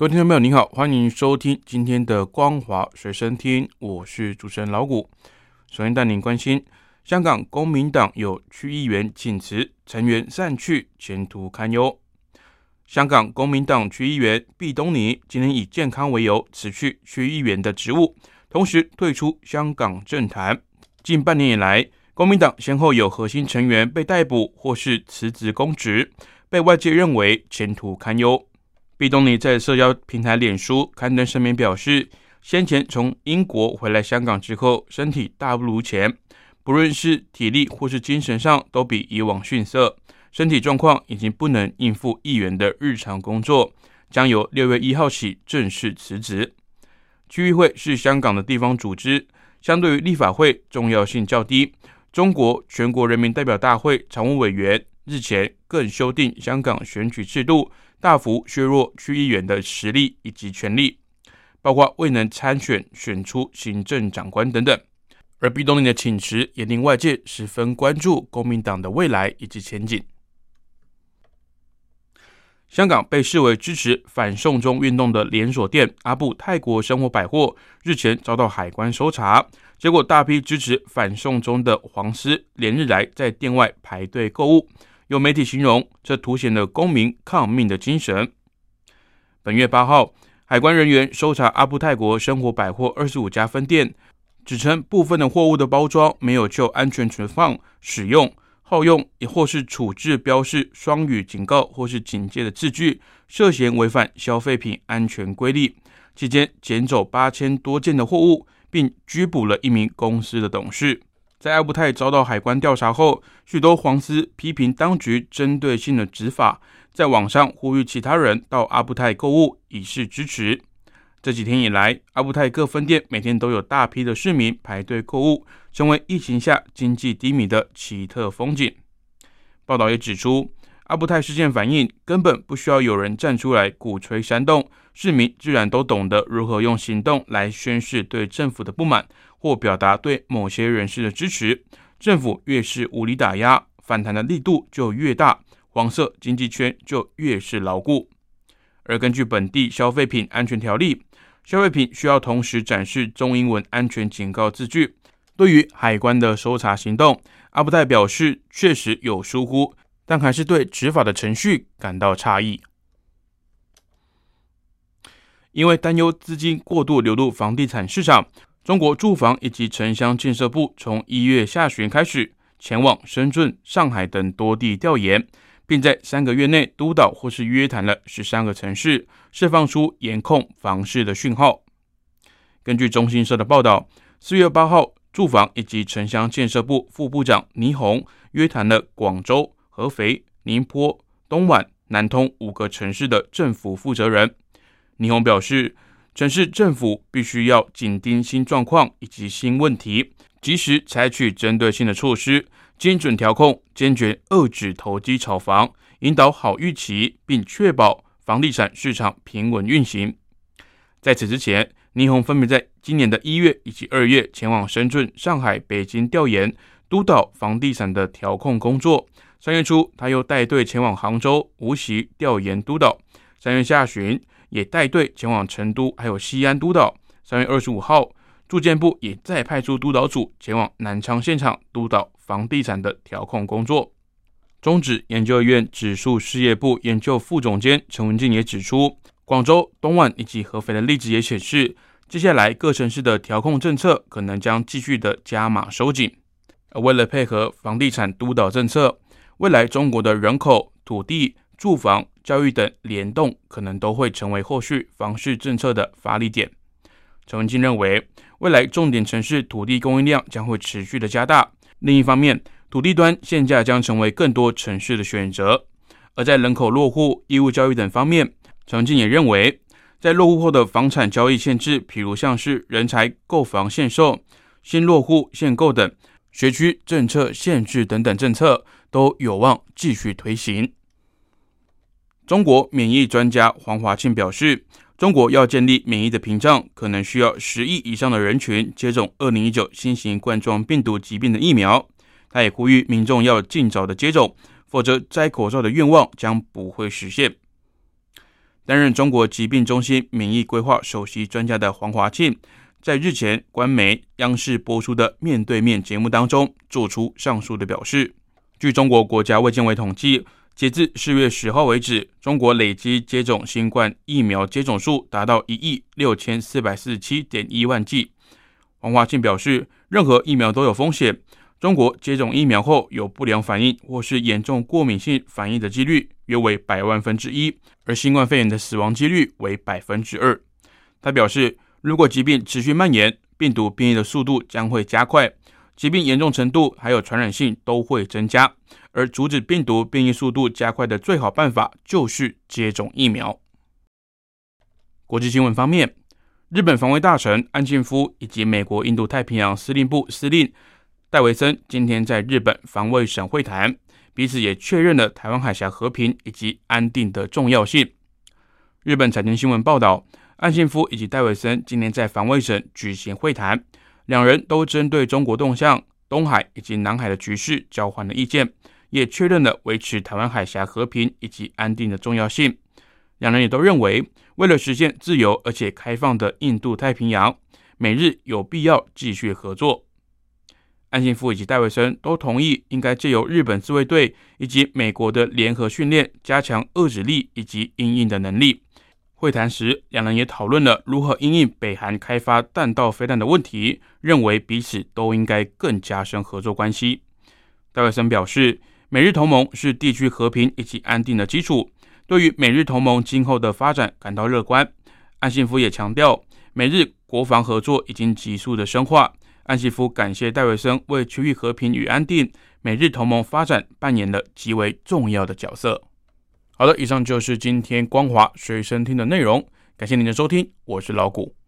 各位听众朋友，您好，欢迎收听今天的《光华随身听》，我是主持人老谷。首先带您关心，香港公民党有区议员请辞，成员散去，前途堪忧。香港公民党区议员毕东尼今天以健康为由辞去区议员的职务，同时退出香港政坛。近半年以来，公民党先后有核心成员被逮捕或是辞职公职，被外界认为前途堪忧。毕东尼在社交平台脸书刊登声明表示，先前从英国回来香港之后，身体大不如前，不论是体力或是精神上都比以往逊色，身体状况已经不能应付议员的日常工作，将由六月一号起正式辞职。区议会是香港的地方组织，相对于立法会重要性较低。中国全国人民代表大会常务委员日前更修订香港选举制度。大幅削弱区议员的实力以及权力，包括未能参选、选出行政长官等等。而毕东林的请辞也令外界十分关注公民党的未来以及前景。香港被视为支持反送中运动的连锁店阿布泰国生活百货日前遭到海关搜查，结果大批支持反送中的黄丝连日来在店外排队购物。有媒体形容，这凸显了公民抗命的精神。本月八号，海关人员搜查阿布泰国生活百货二十五家分店，指称部分的货物的包装没有就安全存放、使用、耗用，也或是处置标示双语警告或是警戒的字句，涉嫌违反消费品安全规例。期间捡走八千多件的货物，并拘捕了一名公司的董事。在阿布泰遭到海关调查后，许多黄丝批评当局针对性的执法，在网上呼吁其他人到阿布泰购物以示支持。这几天以来，阿布泰各分店每天都有大批的市民排队购物，成为疫情下经济低迷的奇特风景。报道也指出，阿布泰事件反映根本不需要有人站出来鼓吹煽动，市民自然都懂得如何用行动来宣示对政府的不满。或表达对某些人士的支持，政府越是无理打压，反弹的力度就越大，黄色经济圈就越是牢固。而根据本地消费品安全条例，消费品需要同时展示中英文安全警告字句。对于海关的搜查行动，阿布泰表示确实有疏忽，但还是对执法的程序感到诧异。因为担忧资金过度流入房地产市场。中国住房以及城乡建设部从一月下旬开始前往深圳、上海等多地调研，并在三个月内督导或是约谈了十三个城市，释放出严控房市的讯号。根据中新社的报道，四月八号，住房以及城乡建设部副部长倪虹约谈了广州、合肥、宁波、东莞、南通五个城市的政府负责人。倪虹表示。城市政府必须要紧盯新状况以及新问题，及时采取针对性的措施，精准调控，坚决遏制投机炒房，引导好预期，并确保房地产市场平稳运行。在此之前，倪虹分别在今年的一月以及二月前往深圳、上海、北京调研督导房地产的调控工作。三月初，他又带队前往杭州、无锡调研督导。三月下旬。也带队前往成都，还有西安督导。三月二十五号，住建部也再派出督导组前往南昌现场督导房地产的调控工作。中指研究院指数事业部研究副总监陈文静也指出，广州、东莞以及合肥的例子也显示，接下来各城市的调控政策可能将继续的加码收紧。而为了配合房地产督导政策，未来中国的人口、土地、住房。教育等联动可能都会成为后续房市政策的发力点。陈文静认为，未来重点城市土地供应量将会持续的加大。另一方面，土地端限价将成为更多城市的选择。而在人口落户、义务教育等方面，陈文静也认为，在落户后的房产交易限制，譬如像是人才购房限售、新落户限购等学区政策限制等等政策，都有望继续推行。中国免疫专家黄华庆表示，中国要建立免疫的屏障，可能需要十亿以上的人群接种二零一九新型冠状病毒疾病的疫苗。他也呼吁民众要尽早的接种，否则摘口罩的愿望将不会实现。担任中国疾病中心免疫规划首席专家的黄华庆，在日前官媒央视播出的面对面节目当中，做出上述的表示。据中国国家卫健委统计。截至四月十号为止，中国累计接种新冠疫苗接种数达到一亿六千四百四十七点一万剂。王华庆表示，任何疫苗都有风险。中国接种疫苗后有不良反应或是严重过敏性反应的几率约为百万分之一，而新冠肺炎的死亡几率为百分之二。他表示，如果疾病持续蔓延，病毒变异的速度将会加快，疾病严重程度还有传染性都会增加。而阻止病毒变异速度加快的最好办法就是接种疫苗。国际新闻方面，日本防卫大臣安庆夫以及美国印度太平洋司令部司令戴维森今天在日本防卫省会谈，彼此也确认了台湾海峡和平以及安定的重要性。日本财经新闻报道，安庆夫以及戴维森今天在防卫省举行会谈，两人都针对中国动向、东海以及南海的局势交换了意见。也确认了维持台湾海峡和平以及安定的重要性。两人也都认为，为了实现自由而且开放的印度太平洋，美日有必要继续合作。安信夫以及戴维森都同意，应该借由日本自卫队以及美国的联合训练，加强遏止力以及应应的能力。会谈时，两人也讨论了如何应应北韩开发弹道飞弹的问题，认为彼此都应该更加深合作关系。戴维森表示。美日同盟是地区和平以及安定的基础，对于美日同盟今后的发展感到乐观。安信夫也强调，美日国防合作已经急速的深化。安信夫感谢戴维森为区域和平与安定、美日同盟发展扮演了极为重要的角色。好的，以上就是今天光华随身听的内容，感谢您的收听，我是老谷。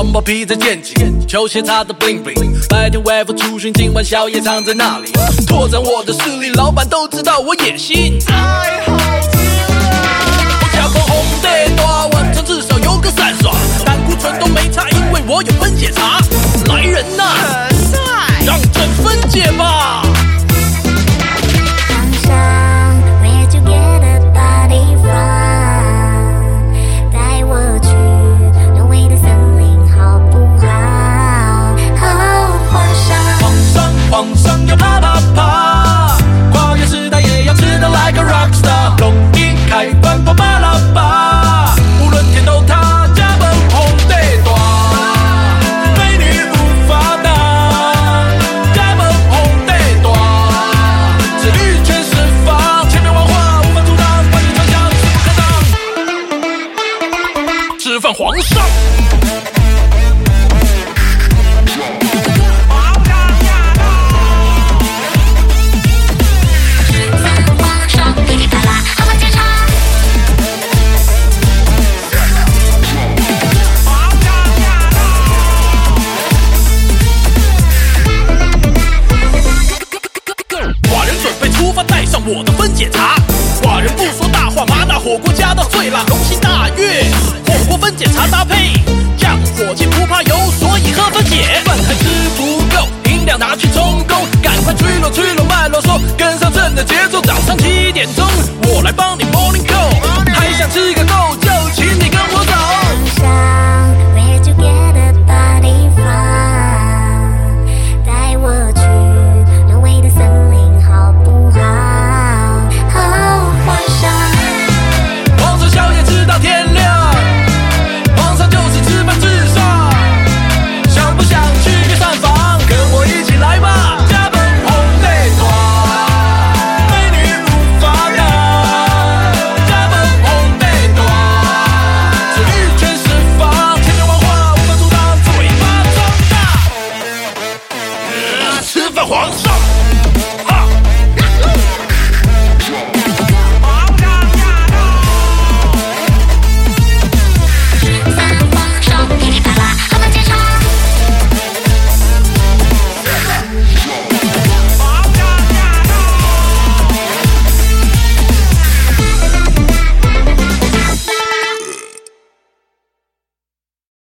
黄包皮在肩颈，球鞋擦得 bling bling。白天外出出巡，今晚宵夜藏在那里？拓展我的势力，老板都知道我野心。太好吃了！我跳过红得多，晚上至少有个三双，胆固醇都没差，因为我有分解茶。来人呐，让朕分解吧。我的分解茶。寡人不说大话，麻辣火锅加到最辣，龙心大悦。火锅分解茶搭配，降火气不怕油，所以喝分解。饭还吃不够，饮料拿去充公，赶快吹了吹了慢啰嗦，跟上朕的节奏，早上七点钟，我来帮你 morning call。